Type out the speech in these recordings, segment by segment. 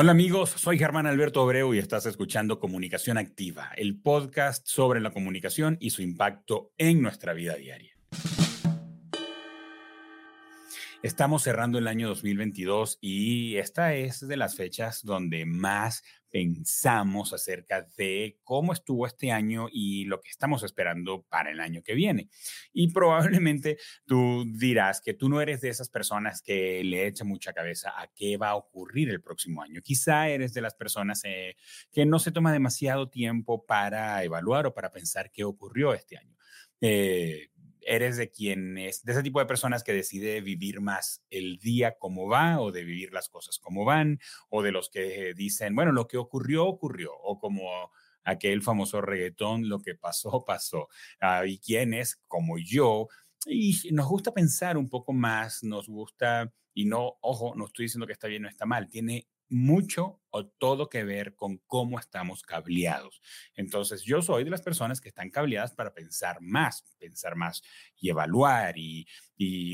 Hola amigos, soy Germán Alberto Obreu y estás escuchando Comunicación Activa, el podcast sobre la comunicación y su impacto en nuestra vida diaria. Estamos cerrando el año 2022 y esta es de las fechas donde más pensamos acerca de cómo estuvo este año y lo que estamos esperando para el año que viene. Y probablemente tú dirás que tú no eres de esas personas que le echan mucha cabeza a qué va a ocurrir el próximo año. Quizá eres de las personas eh, que no se toma demasiado tiempo para evaluar o para pensar qué ocurrió este año. Eh, eres de quien es, de ese tipo de personas que decide vivir más el día como va o de vivir las cosas como van, o de los que dicen, bueno, lo que ocurrió, ocurrió, o como aquel famoso reggaetón, lo que pasó, pasó. Ah, y quienes, como yo, y nos gusta pensar un poco más, nos gusta, y no, ojo, no estoy diciendo que está bien o está mal, tiene mucho o todo que ver con cómo estamos cableados. Entonces, yo soy de las personas que están cableadas para pensar más, pensar más y evaluar y,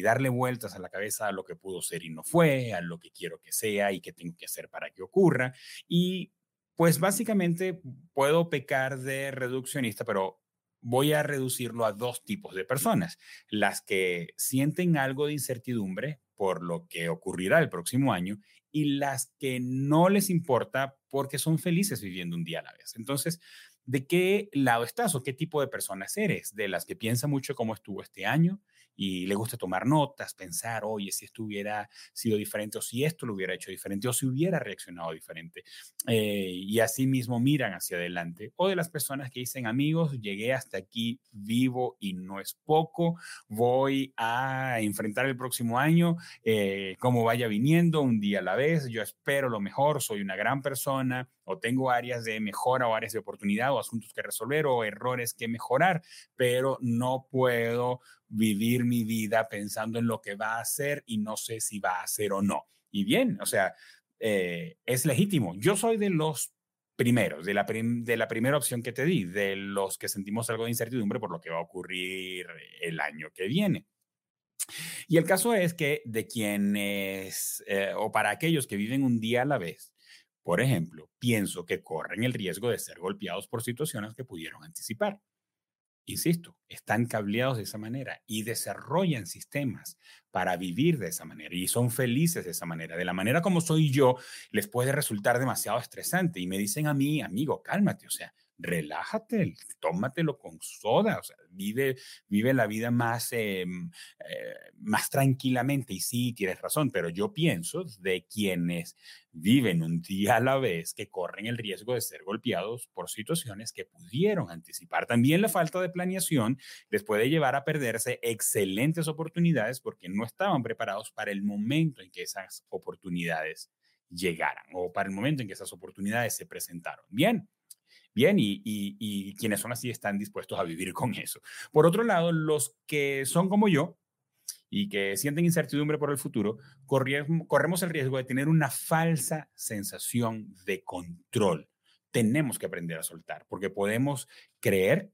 darle vueltas a la cabeza a lo que pudo ser y no fue, a lo que quiero que sea y qué tengo que hacer para que ocurra. Y pues básicamente puedo pecar de reduccionista, pero voy a reducirlo a dos tipos de personas. Las que sienten algo de incertidumbre por lo que ocurrirá el próximo año y las que no les importa porque son felices viviendo un día a la vez. Entonces, ¿de qué lado estás o qué tipo de personas eres? ¿De las que piensa mucho cómo estuvo este año? y le gusta tomar notas, pensar, oye, si esto hubiera sido diferente o si esto lo hubiera hecho diferente o si hubiera reaccionado diferente. Eh, y así mismo miran hacia adelante. O de las personas que dicen, amigos, llegué hasta aquí vivo y no es poco, voy a enfrentar el próximo año eh, como vaya viniendo, un día a la vez, yo espero lo mejor, soy una gran persona o tengo áreas de mejora o áreas de oportunidad o asuntos que resolver o errores que mejorar, pero no puedo vivir mi vida pensando en lo que va a hacer y no sé si va a hacer o no. Y bien, o sea, eh, es legítimo. Yo soy de los primeros, de la, de la primera opción que te di, de los que sentimos algo de incertidumbre por lo que va a ocurrir el año que viene. Y el caso es que de quienes, eh, o para aquellos que viven un día a la vez, por ejemplo, pienso que corren el riesgo de ser golpeados por situaciones que pudieron anticipar insisto, están cableados de esa manera y desarrollan sistemas para vivir de esa manera y son felices de esa manera. De la manera como soy yo, les puede resultar demasiado estresante y me dicen a mí, amigo, cálmate, o sea, relájate, tómatelo con soda, o sea, vive, vive la vida más, em, eh, más tranquilamente. Y sí, tienes razón, pero yo pienso de quienes viven un día a la vez que corren el riesgo de ser golpeados por situaciones que pudieron anticipar. También la falta de planeación les puede llevar a perderse excelentes oportunidades porque no estaban preparados para el momento en que esas oportunidades llegaran o para el momento en que esas oportunidades se presentaron. Bien, bien y, quienes son así están dispuestos a vivir con eso. Por otro lado, los que son como yo y que sienten incertidumbre por el futuro, corremos el riesgo de tener una falsa sensación de control. Tenemos que aprender a soltar porque podemos creer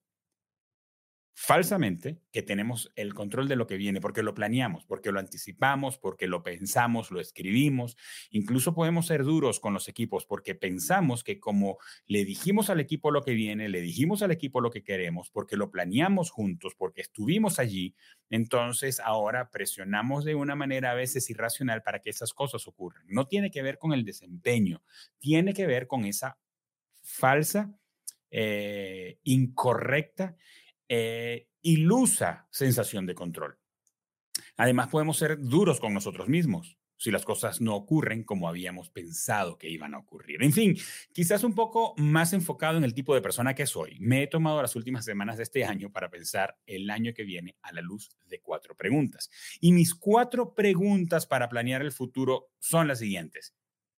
falsamente que tenemos el control de lo que viene, porque lo planeamos, porque lo anticipamos, porque lo pensamos, lo escribimos. Incluso podemos ser duros con los equipos porque pensamos que como le dijimos al equipo lo que viene, le dijimos al equipo lo que queremos, porque lo planeamos juntos, porque estuvimos allí, entonces ahora presionamos de una manera a veces irracional para que esas cosas ocurran. No tiene que ver con el desempeño, tiene que ver con esa falsa, eh, incorrecta eh, ilusa sensación de control. Además, podemos ser duros con nosotros mismos si las cosas no ocurren como habíamos pensado que iban a ocurrir. En fin, quizás un poco más enfocado en el tipo de persona que soy. Me he tomado las últimas semanas de este año para pensar el año que viene a la luz de cuatro preguntas. Y mis cuatro preguntas para planear el futuro son las siguientes.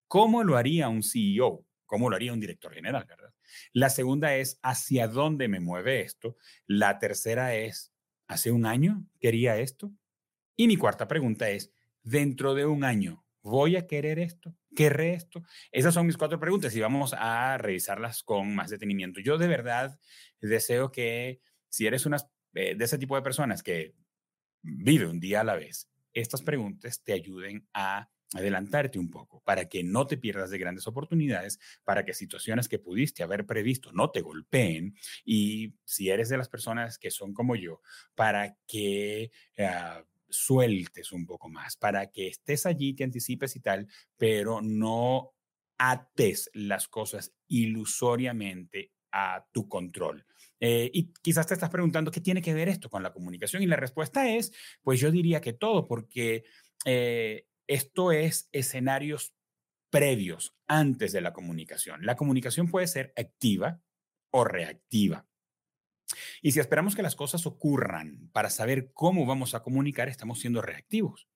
¿Cómo lo haría un CEO? ¿Cómo lo haría un director general, verdad? La segunda es, ¿hacia dónde me mueve esto? La tercera es, ¿hace un año quería esto? Y mi cuarta pregunta es, dentro de un año, ¿voy a querer esto? ¿Querré esto? Esas son mis cuatro preguntas y vamos a revisarlas con más detenimiento. Yo de verdad deseo que si eres una eh, de ese tipo de personas que vive un día a la vez, estas preguntas te ayuden a adelantarte un poco para que no te pierdas de grandes oportunidades, para que situaciones que pudiste haber previsto no te golpeen y si eres de las personas que son como yo, para que... Uh, sueltes un poco más, para que estés allí, te anticipes y tal, pero no ates las cosas ilusoriamente a tu control. Eh, y quizás te estás preguntando qué tiene que ver esto con la comunicación y la respuesta es, pues yo diría que todo, porque eh, esto es escenarios previos antes de la comunicación. La comunicación puede ser activa o reactiva. Y si esperamos que las cosas ocurran para saber cómo vamos a comunicar, estamos siendo reactivos.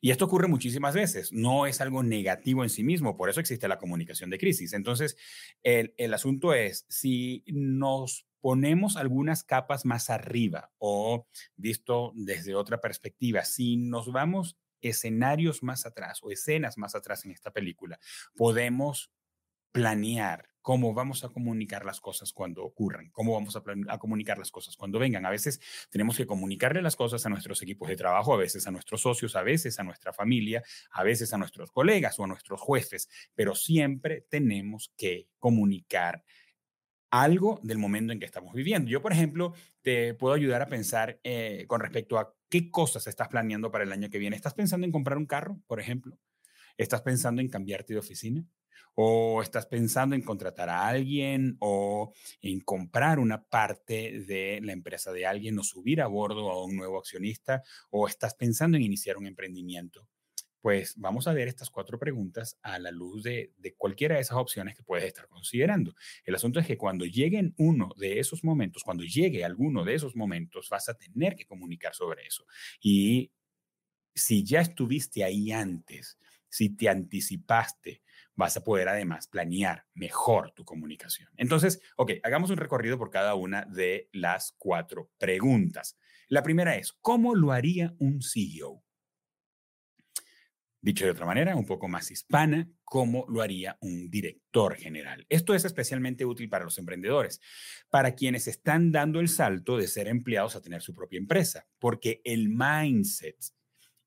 Y esto ocurre muchísimas veces, no es algo negativo en sí mismo, por eso existe la comunicación de crisis. Entonces, el, el asunto es, si nos ponemos algunas capas más arriba o visto desde otra perspectiva, si nos vamos escenarios más atrás o escenas más atrás en esta película, podemos planear cómo vamos a comunicar las cosas cuando ocurran, cómo vamos a, a, comunicar las cosas cuando vengan. A veces tenemos que comunicarle las cosas a nuestros equipos de trabajo, a veces a nuestros socios, a veces a nuestra familia, a veces a nuestros colegas o a nuestros jueces, pero siempre tenemos que comunicar algo del momento en que estamos viviendo. Yo, por ejemplo, te puedo ayudar a pensar eh, con respecto a qué cosas estás planeando para el año que viene. ¿Estás pensando en comprar un carro, por ejemplo? ¿Estás pensando en cambiarte de oficina? o estás pensando en contratar a alguien o en comprar una parte de la empresa de alguien o subir a bordo a un nuevo accionista o estás pensando en iniciar un emprendimiento. Pues vamos a ver estas cuatro preguntas a la luz de, cualquiera de esas opciones que puedes estar considerando. El asunto es que cuando lleguen uno de esos momentos, cuando llegue alguno de esos momentos, vas a tener que comunicar sobre eso. Y si ya estuviste ahí antes, si te anticipaste, vas a poder además planear mejor tu comunicación. Entonces, ok, hagamos un recorrido por cada una de las cuatro preguntas. La primera es, ¿cómo lo haría un CEO? Dicho de otra manera, un poco más hispana, ¿cómo lo haría un director general? Esto es especialmente útil para los emprendedores, para quienes están dando el salto de ser empleados a tener su propia empresa, porque el mindset,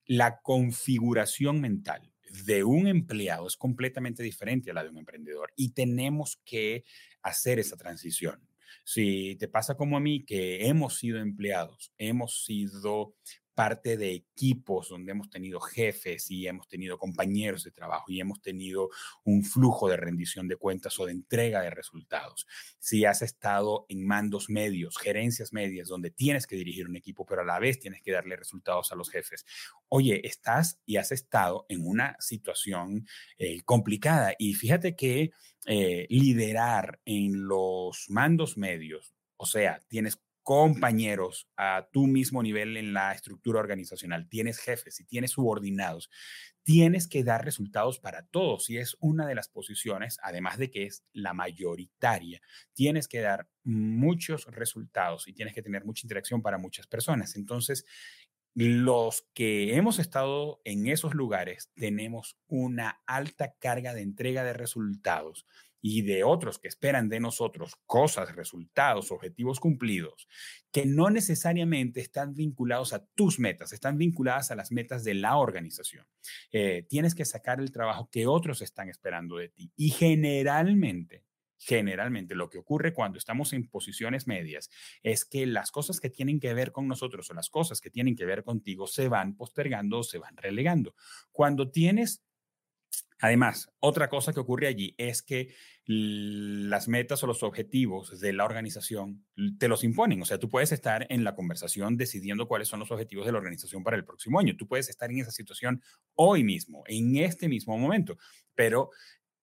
la configuración mental, de un empleado es completamente diferente a la de un emprendedor y tenemos que hacer esa transición. Si te pasa como a mí, que hemos sido empleados, hemos sido parte de equipos donde hemos tenido jefes y hemos tenido compañeros de trabajo y hemos tenido un flujo de rendición de cuentas o de entrega de resultados. Si has estado en mandos medios, gerencias medias, donde tienes que dirigir un equipo, pero a la vez tienes que darle resultados a los jefes. Oye, estás y has estado en una situación eh, complicada y fíjate que eh, liderar en los mandos medios, o sea, tienes compañeros a tu mismo nivel en la estructura organizacional, tienes jefes y tienes subordinados, tienes que dar resultados para todos y es una de las posiciones, además de que es la mayoritaria, tienes que dar muchos resultados y tienes que tener mucha interacción para muchas personas. Entonces, los que hemos estado en esos lugares tenemos una alta carga de entrega de resultados y de otros que esperan de nosotros cosas, resultados, objetivos cumplidos, que no necesariamente están vinculados a tus metas, están vinculadas a las metas de la organización. Eh, tienes que sacar el trabajo que otros están esperando de ti. Y generalmente, generalmente lo que ocurre cuando estamos en posiciones medias es que las cosas que tienen que ver con nosotros o las cosas que tienen que ver contigo se van postergando o se van relegando. Cuando tienes Además, otra cosa que ocurre allí es que las metas o los objetivos de la organización te los imponen. O sea, tú puedes estar en la conversación decidiendo cuáles son los objetivos de la organización para el próximo año. Tú puedes estar en esa situación hoy mismo, en este mismo momento, pero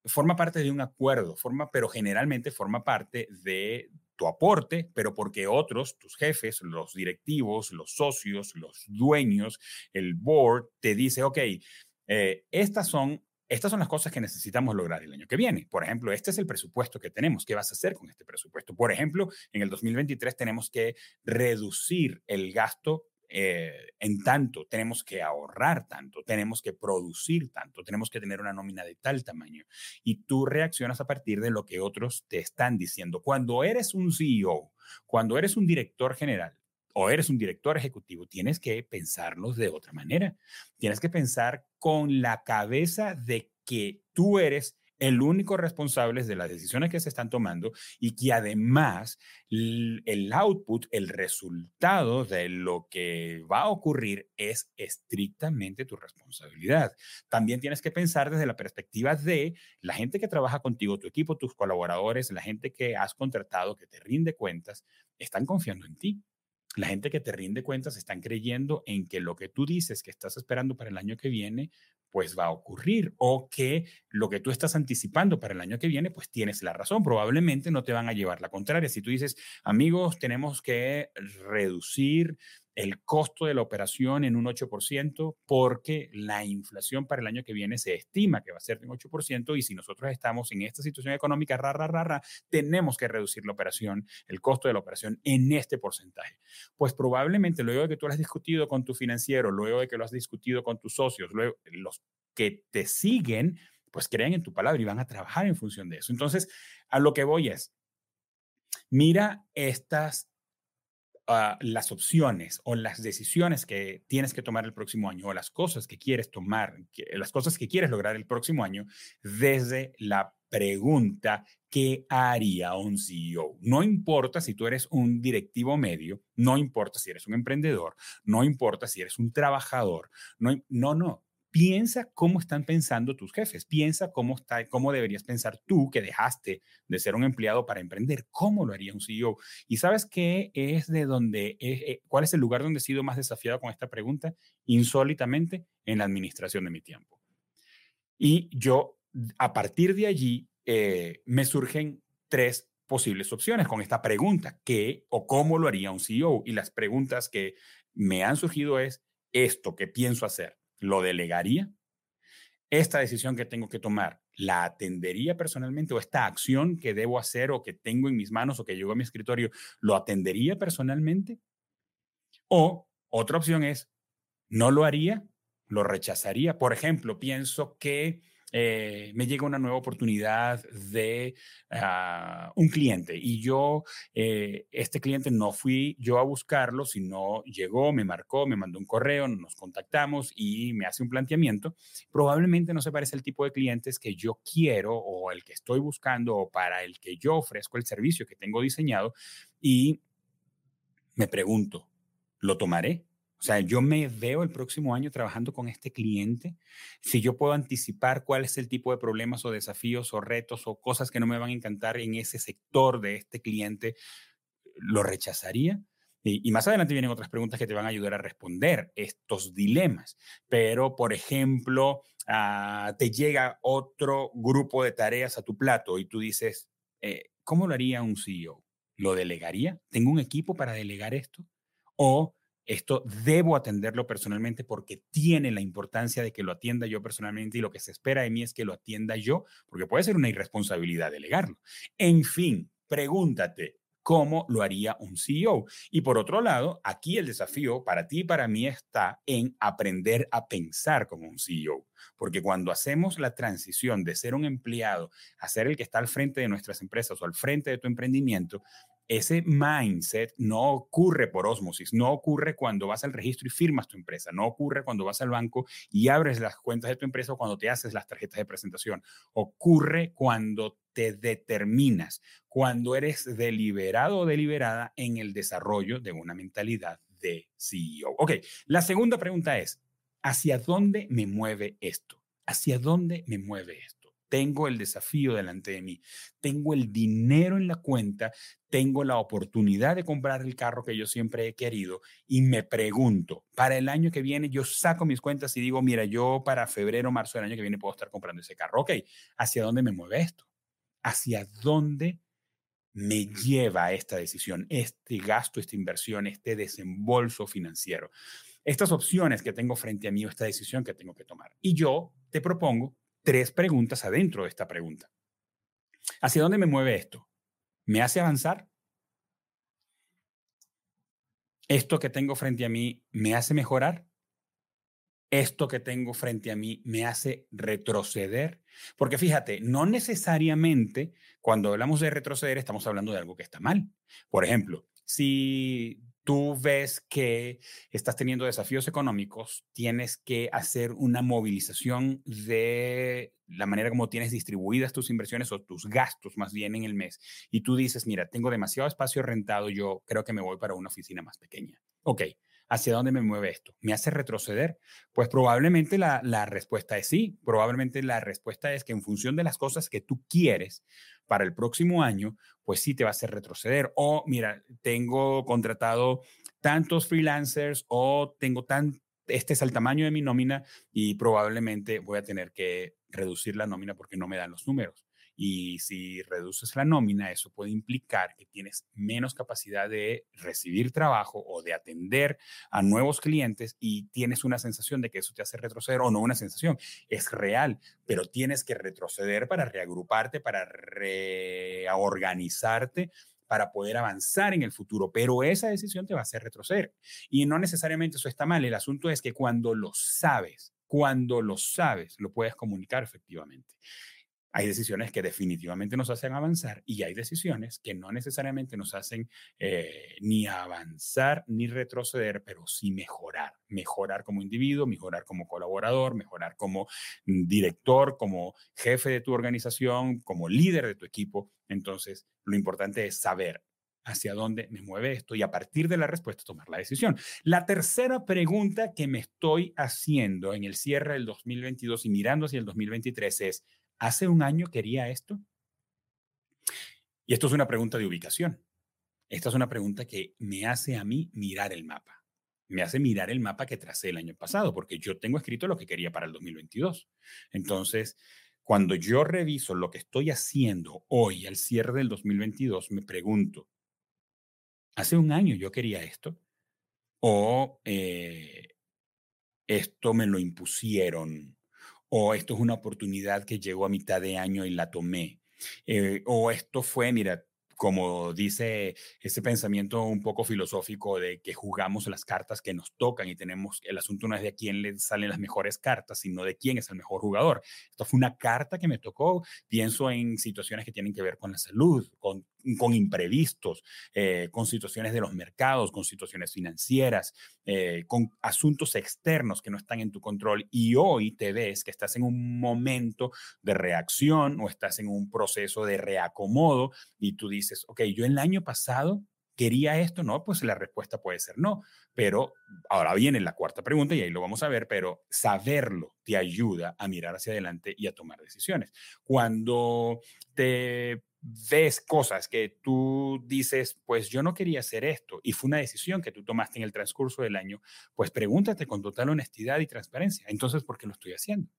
forma parte de un acuerdo, forma, pero generalmente forma parte de tu aporte, pero porque otros, tus jefes, los directivos, los socios, los dueños, el board, te dice, ok, eh, estas son estas son las cosas que necesitamos lograr el año que viene. Por ejemplo, este es el presupuesto que tenemos. ¿Qué vas a hacer con este presupuesto? Por ejemplo, en el 2023 tenemos que reducir el gasto eh, en tanto, tenemos que ahorrar tanto, tenemos que producir tanto, tenemos que tener una nómina de tal tamaño. Y tú reaccionas a partir de lo que otros te están diciendo. Cuando eres un CEO, cuando eres un director general, o eres un director ejecutivo, tienes que pensarlos de otra manera. Tienes que pensar con la cabeza de que tú eres el único responsable de las decisiones que se están tomando y que además el output, el resultado de lo que va a ocurrir es estrictamente tu responsabilidad. También tienes que pensar desde la perspectiva de la gente que trabaja contigo, tu equipo, tus colaboradores, la gente que has contratado, que te rinde cuentas, están confiando en ti. La gente que te rinde cuentas están creyendo en que lo que tú dices que estás esperando para el año que viene pues va a ocurrir o que lo que tú estás anticipando para el año que viene, pues tienes la razón. Probablemente no te van a llevar la contraria. Si tú dices, amigos, tenemos que reducir el costo de la operación en un 8% porque la inflación para el año que viene se estima que va a ser de un 8% y si nosotros estamos en esta situación económica, rara, rara, tenemos que reducir la operación, el costo de la operación en este porcentaje. Pues probablemente luego de que tú lo has discutido con tu financiero, luego de que lo has discutido con tus socios, luego los que te siguen, pues creen en tu palabra y van a trabajar en función de eso. Entonces, a lo que voy es, mira estas Ah, las opciones o las decisiones que tienes que tomar el próximo año o las cosas que quieres tomar, las cosas que quieres lograr el próximo año desde la pregunta, ¿qué haría un CEO? No importa si tú eres un directivo medio, no importa si eres un emprendedor, no importa si eres un trabajador, no, no, no piensa cómo están pensando tus jefes, piensa cómo, está, cómo deberías pensar tú que dejaste de ser un empleado para emprender, cómo lo haría un CEO. Y sabes qué es de donde, eh, cuál es el lugar donde he sido más desafiado con esta pregunta, insólitamente, en la administración de mi tiempo. Y yo, a partir de allí, eh, me surgen tres posibles opciones con esta pregunta, ¿qué o cómo lo haría un CEO? Y las preguntas que me han surgido es, esto que pienso hacer, ¿Lo delegaría? ¿Esta decisión que tengo que tomar la atendería personalmente o esta acción que debo hacer o que tengo en mis manos o que llegó a mi escritorio, ¿lo atendería personalmente? O otra opción es, ¿no lo haría? ¿Lo rechazaría? Por ejemplo, pienso que eh, me llega una nueva oportunidad de ah, un cliente y yo, eh, este cliente no fui yo a buscarlo, sino llegó, me marcó, me mandó un correo, nos contactamos y me hace un planteamiento. Probablemente no se parece al tipo de clientes que yo quiero o el que estoy buscando o para el que yo ofrezco el servicio que tengo diseñado y me pregunto, ¿lo tomaré? O sea, yo me veo el próximo año trabajando con este cliente. Si yo puedo anticipar cuál es el tipo de problemas o desafíos o retos o cosas que no me van a encantar en ese sector de este cliente, ¿lo rechazaría? Y, más adelante vienen otras preguntas que te van a ayudar a responder estos dilemas. Pero, por ejemplo, ah, te llega otro grupo de tareas a tu plato y tú dices, eh, ¿cómo lo haría un CEO? ¿Lo delegaría? ¿Tengo un equipo para delegar esto? ¿O esto debo atenderlo personalmente porque tiene la importancia de que lo atienda yo personalmente y lo que se espera de mí es que lo atienda yo, porque puede ser una irresponsabilidad delegarlo. En fin, pregúntate, ¿cómo lo haría un CEO? Y por otro lado, aquí el desafío para ti y para mí está en aprender a pensar como un CEO, porque cuando hacemos la transición de ser un empleado a ser el que está al frente de nuestras empresas o al frente de tu emprendimiento, ese mindset no ocurre por osmosis, no ocurre cuando vas al registro y firmas tu empresa, no ocurre cuando vas al banco y abres las cuentas de tu empresa o cuando te haces las tarjetas de presentación. Ocurre cuando te determinas, cuando eres deliberado o deliberada en el desarrollo de una mentalidad de CEO. Ok, la segunda pregunta es, ¿hacia dónde me mueve esto? ¿Hacia dónde me mueve esto? Tengo el desafío delante de mí, tengo el dinero en la cuenta, tengo la oportunidad de comprar el carro que yo siempre he querido y me pregunto, para el año que viene yo saco mis cuentas y digo, mira, yo para febrero, marzo del año que viene puedo estar comprando ese carro. Ok, ¿hacia dónde me mueve esto? ¿Hacia dónde me lleva esta decisión, este gasto, esta inversión, este desembolso financiero? Estas opciones que tengo frente a mí o esta decisión que tengo que tomar. Y yo te propongo tres preguntas adentro de esta pregunta. ¿Hacia dónde me mueve esto? ¿Me hace avanzar? ¿Esto que tengo frente a mí me hace mejorar? ¿Esto que tengo frente a mí me hace retroceder? Porque fíjate, no necesariamente cuando hablamos de retroceder estamos hablando de algo que está mal. Por ejemplo, si tú ves que estás teniendo desafíos económicos, tienes que hacer una movilización de la manera como tienes distribuidas tus inversiones o tus gastos más bien en el mes. Y tú dices, mira, tengo demasiado espacio rentado, yo creo que me voy para una oficina más pequeña. Ok, ¿hacia dónde me mueve esto? ¿Me hace retroceder? Pues probablemente la, respuesta es sí. Probablemente la respuesta es que en función de las cosas que tú quieres, para el próximo año, pues sí te va a hacer retroceder. O mira, tengo contratado tantos freelancers o tengo tan, este es el tamaño de mi nómina y probablemente voy a tener que reducir la nómina porque no me dan los números. Y si reduces la nómina, eso puede implicar que tienes menos capacidad de recibir trabajo o de atender a nuevos clientes y tienes una sensación de que eso te hace retroceder o no una sensación, es real, pero tienes que retroceder para reagruparte, para reorganizarte para poder avanzar en el futuro, pero esa decisión te va a hacer retroceder. Y no necesariamente eso está mal, el asunto es que cuando lo sabes, cuando lo sabes, lo puedes comunicar efectivamente. Hay decisiones que definitivamente nos hacen avanzar y hay decisiones que no necesariamente nos hacen eh, ni avanzar ni retroceder, pero sí mejorar. Mejorar como individuo, mejorar como colaborador, mejorar como director, como jefe de tu organización, como líder de tu equipo. Entonces, lo importante es saber hacia dónde me mueve esto y a partir de la respuesta tomar la decisión. La tercera pregunta que me estoy haciendo en el cierre del 2022 y mirando hacia el 2023 es, ¿Hace un año quería esto? Y esto es una pregunta de ubicación. Esta es una pregunta que me hace a mí mirar el mapa. Me hace mirar el mapa que tracé el año pasado, porque yo tengo escrito lo que quería para el 2022. Entonces, cuando yo reviso lo que estoy haciendo hoy al cierre del 2022, me pregunto, ¿hace un año yo quería esto? ¿O eh, esto me lo impusieron o esto es una oportunidad que llegó a mitad de año y la tomé, eh, o esto fue, mira, como dice ese pensamiento un poco filosófico de que jugamos las cartas que nos tocan y tenemos, el asunto no es de a quién le salen las mejores cartas, sino de quién es el mejor jugador. Esto fue una carta que me tocó, pienso en situaciones que tienen que ver con la salud, con con imprevistos, eh, con situaciones de los mercados, con situaciones financieras, eh, con asuntos externos que no están en tu control y hoy te ves que estás en un momento de reacción o estás en un proceso de reacomodo y tú dices, ok, yo el año pasado ¿Quería esto? No, pues la respuesta puede ser no. Pero ahora viene la cuarta pregunta y ahí lo vamos a ver, pero saberlo te ayuda a mirar hacia adelante y a tomar decisiones. Cuando te ves cosas que tú dices, pues yo no quería hacer esto y fue una decisión que tú tomaste en el transcurso del año, pues pregúntate con total honestidad y transparencia, entonces, ¿por qué lo estoy haciendo?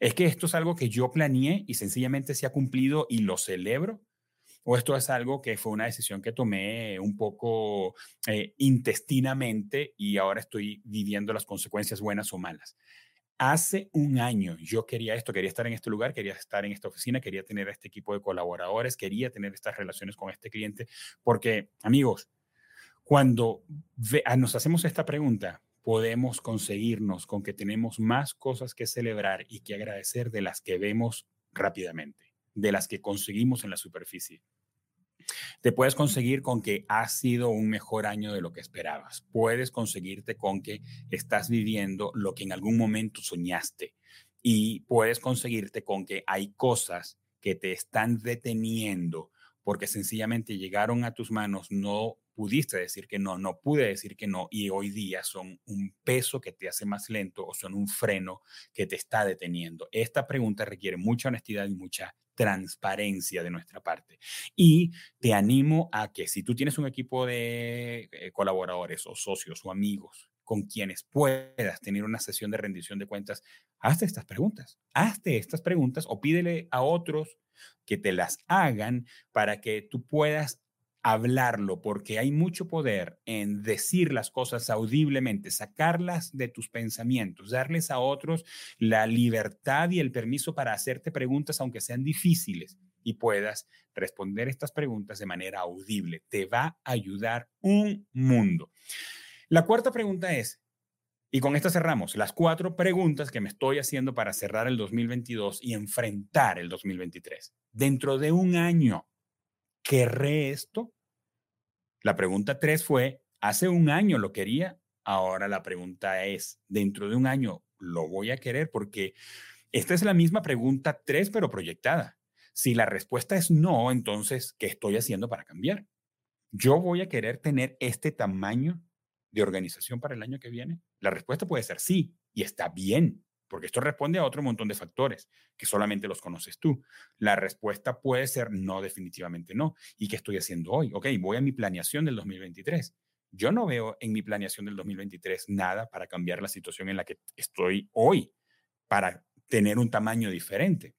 ¿Es que esto es algo que yo planeé y sencillamente se ha cumplido y lo celebro? ¿O esto es algo que fue una decisión que tomé un poco eh, intestinamente y ahora estoy viviendo las consecuencias buenas o malas? Hace un año yo quería esto, quería estar en este lugar, quería estar en esta oficina, quería tener este equipo de colaboradores, quería tener estas relaciones con este cliente, porque amigos, cuando ah, nos hacemos esta pregunta, podemos conseguirnos con que tenemos más cosas que celebrar y que agradecer de las que vemos rápidamente, de las que conseguimos en la superficie te puedes conseguir con que ha sido un mejor año de lo que esperabas. Puedes conseguirte con que estás viviendo lo que en algún momento soñaste. Y puedes conseguirte con que hay cosas que te están deteniendo porque sencillamente llegaron a tus manos, no pudiste decir que no, no pude decir que no y hoy día son un peso que te hace más lento o son un freno que te está deteniendo. Esta pregunta requiere mucha honestidad y mucha transparencia de nuestra parte. Y te animo a que si tú tienes un equipo de eh, colaboradores o socios o amigos con quienes puedas tener una sesión de rendición de cuentas, hazte estas preguntas, hazte estas preguntas o pídele a otros que te las hagan para que tú puedas hablarlo, porque hay mucho poder en decir las cosas audiblemente, sacarlas de tus pensamientos, darles a otros la libertad y el permiso para hacerte preguntas, aunque sean difíciles, y puedas responder estas preguntas de manera audible. Te va a ayudar un mundo. La cuarta pregunta es, y con esta cerramos, las cuatro preguntas que me estoy haciendo para cerrar el 2022 y enfrentar el 2023. Dentro de un año, ¿Querré esto? La pregunta tres fue, hace un año lo quería, ahora la pregunta es, dentro de un año lo voy a querer porque esta es la misma pregunta tres, pero proyectada. Si la respuesta es no, entonces, ¿qué estoy haciendo para cambiar? ¿Yo voy a querer tener este tamaño de organización para el año que viene? La respuesta puede ser sí, y está bien, porque esto responde a otro montón de factores que solamente los conoces tú. La respuesta puede ser no, definitivamente no. ¿Y qué estoy haciendo hoy? Ok, voy a mi planeación del 2023. Yo no veo en mi planeación del 2023 nada para cambiar la situación en la que estoy hoy, para tener un tamaño diferente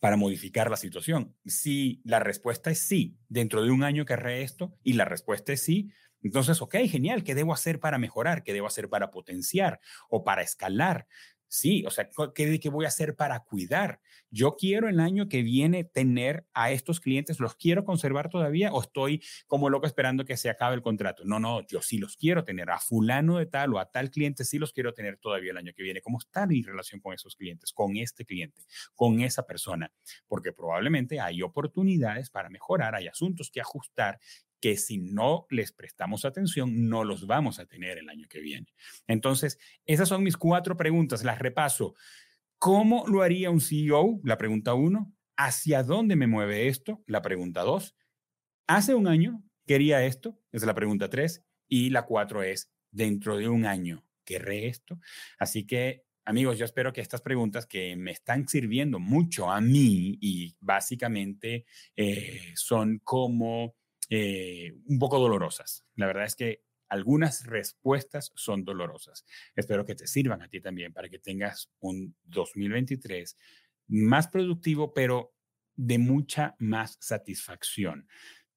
para modificar la situación? Si la respuesta es sí, dentro de un año querré esto y la respuesta es sí, entonces, ok, genial, ¿qué debo hacer para mejorar? ¿Qué debo hacer para potenciar o para escalar? Sí, o sea, ¿qué, ¿qué, voy a hacer para cuidar? Yo quiero el año que viene tener a estos clientes, ¿los quiero conservar todavía o estoy como loco esperando que se acabe el contrato? No, no, yo sí los quiero tener. A fulano de tal o a tal cliente sí los quiero tener todavía el año que viene. ¿Cómo está mi relación con esos clientes, con este cliente, con esa persona? Porque probablemente hay oportunidades para mejorar, hay asuntos que ajustar que si no les prestamos atención, no los vamos a tener el año que viene. Entonces, esas son mis cuatro preguntas, las repaso. ¿Cómo lo haría un CEO? La pregunta uno. ¿Hacia dónde me mueve esto? La pregunta dos. Hace un año quería esto, es la pregunta tres. Y la cuatro es, dentro de un año, ¿querré esto? Así que amigos, yo espero que estas preguntas que me están sirviendo mucho a mí y básicamente eh, son como eh, un poco dolorosas. La verdad es que algunas respuestas son dolorosas. Espero que te sirvan a ti también para que tengas un 2023 más productivo, pero de mucha más satisfacción.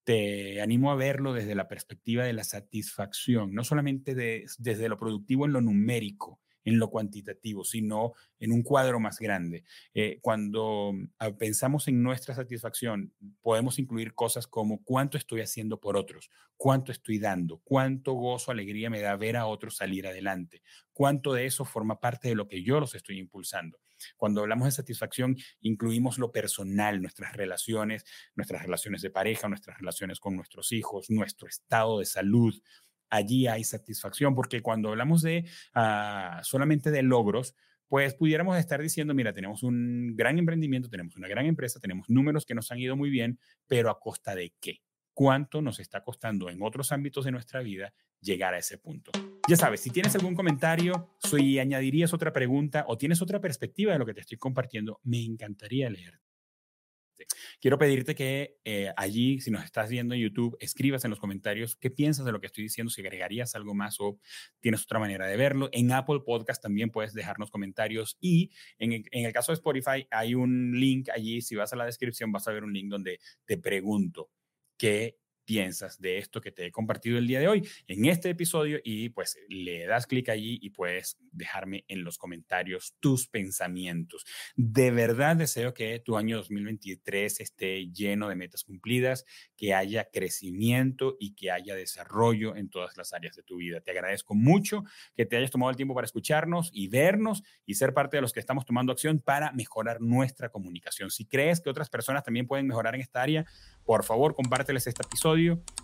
Te animo a verlo desde la perspectiva de la satisfacción, no solamente desde lo productivo en lo numérico, en lo cuantitativo, sino en un cuadro más grande. Eh, cuando ah, pensamos en nuestra satisfacción, podemos incluir cosas como cuánto estoy haciendo por otros, cuánto estoy dando, cuánto gozo, alegría me da ver a otros salir adelante, cuánto de eso forma parte de lo que yo los estoy impulsando. Cuando hablamos de satisfacción, incluimos lo personal, nuestras relaciones, nuestras relaciones de pareja, nuestras relaciones con nuestros hijos, nuestro estado de salud, allí hay satisfacción, porque cuando hablamos de ah, solamente de logros, pues pudiéramos estar diciendo, mira, tenemos un gran emprendimiento, tenemos una gran empresa, tenemos números que nos han ido muy bien, pero a costa de qué? ¿Cuánto nos está costando en otros ámbitos de nuestra vida llegar a ese punto? Ya sabes, si tienes algún comentario, si añadirías otra pregunta o tienes otra perspectiva de lo que te estoy compartiendo, me encantaría leer. Quiero pedirte que eh, allí, si nos estás viendo en YouTube, escribas en los comentarios qué piensas de lo que estoy diciendo, si agregarías algo más o tienes otra manera de verlo. En Apple Podcast también puedes dejarnos comentarios y en, en el caso de Spotify hay un link allí, si vas a la descripción vas a ver un link donde te pregunto qué piensas de esto que te he compartido el día de hoy en este episodio y pues le das clic allí y puedes dejarme en los comentarios tus pensamientos. De verdad deseo que tu año 2023 esté lleno de metas cumplidas, que haya crecimiento y que haya desarrollo en todas las áreas de tu vida. Te agradezco mucho que te hayas tomado el tiempo para escucharnos y vernos y ser parte de los que estamos tomando acción para mejorar nuestra comunicación. Si crees que otras personas también pueden mejorar en esta área, por favor, compárteles este episodio,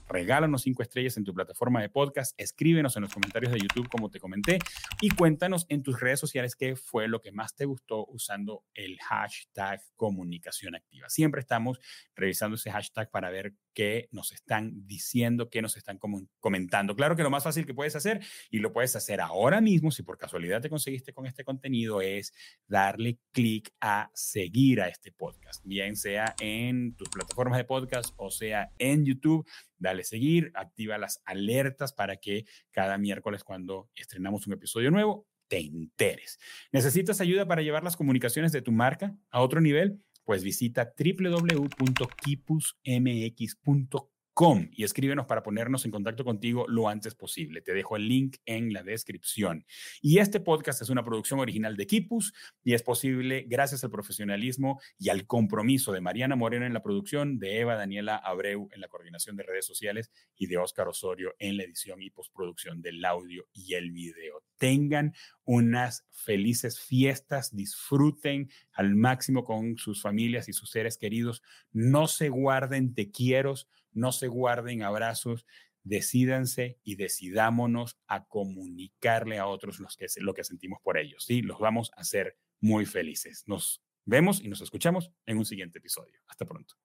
regálanos cinco estrellas en tu plataforma de podcast, escríbenos en los comentarios de YouTube, como te comenté, y cuéntanos en tus redes sociales qué fue lo que más te gustó usando el hashtag comunicación activa. Siempre estamos revisando ese hashtag para ver qué nos están diciendo, qué nos están comentando. Claro que lo más fácil que puedes hacer, y lo puedes hacer ahora mismo, si por casualidad te conseguiste con este contenido, es darle clic a seguir a este podcast, bien sea en tus plataformas de podcast o sea en YouTube. Dale seguir, activa las alertas para que cada miércoles cuando estrenamos un episodio nuevo te enteres. ¿Necesitas ayuda para llevar las comunicaciones de tu marca a otro nivel? Pues visita www.kipusmx.com y escríbenos para ponernos en contacto contigo lo antes posible. Te dejo el link en la descripción. Y este podcast es una producción original de Kipus y es posible gracias al profesionalismo y al compromiso de Mariana Moreno en la producción, de Eva Daniela Abreu en la coordinación de redes sociales y de Óscar Osorio en la edición y postproducción del audio y el video. tengan unas felices fiestas, disfruten al máximo con sus familias y sus seres queridos, no se guarden te quiero, no se guarden abrazos, decídanse y decidámonos a comunicarle a otros los que, lo que sentimos por ellos, ¿sí? Los vamos a hacer muy felices. Nos vemos y nos escuchamos en un siguiente episodio. Hasta pronto.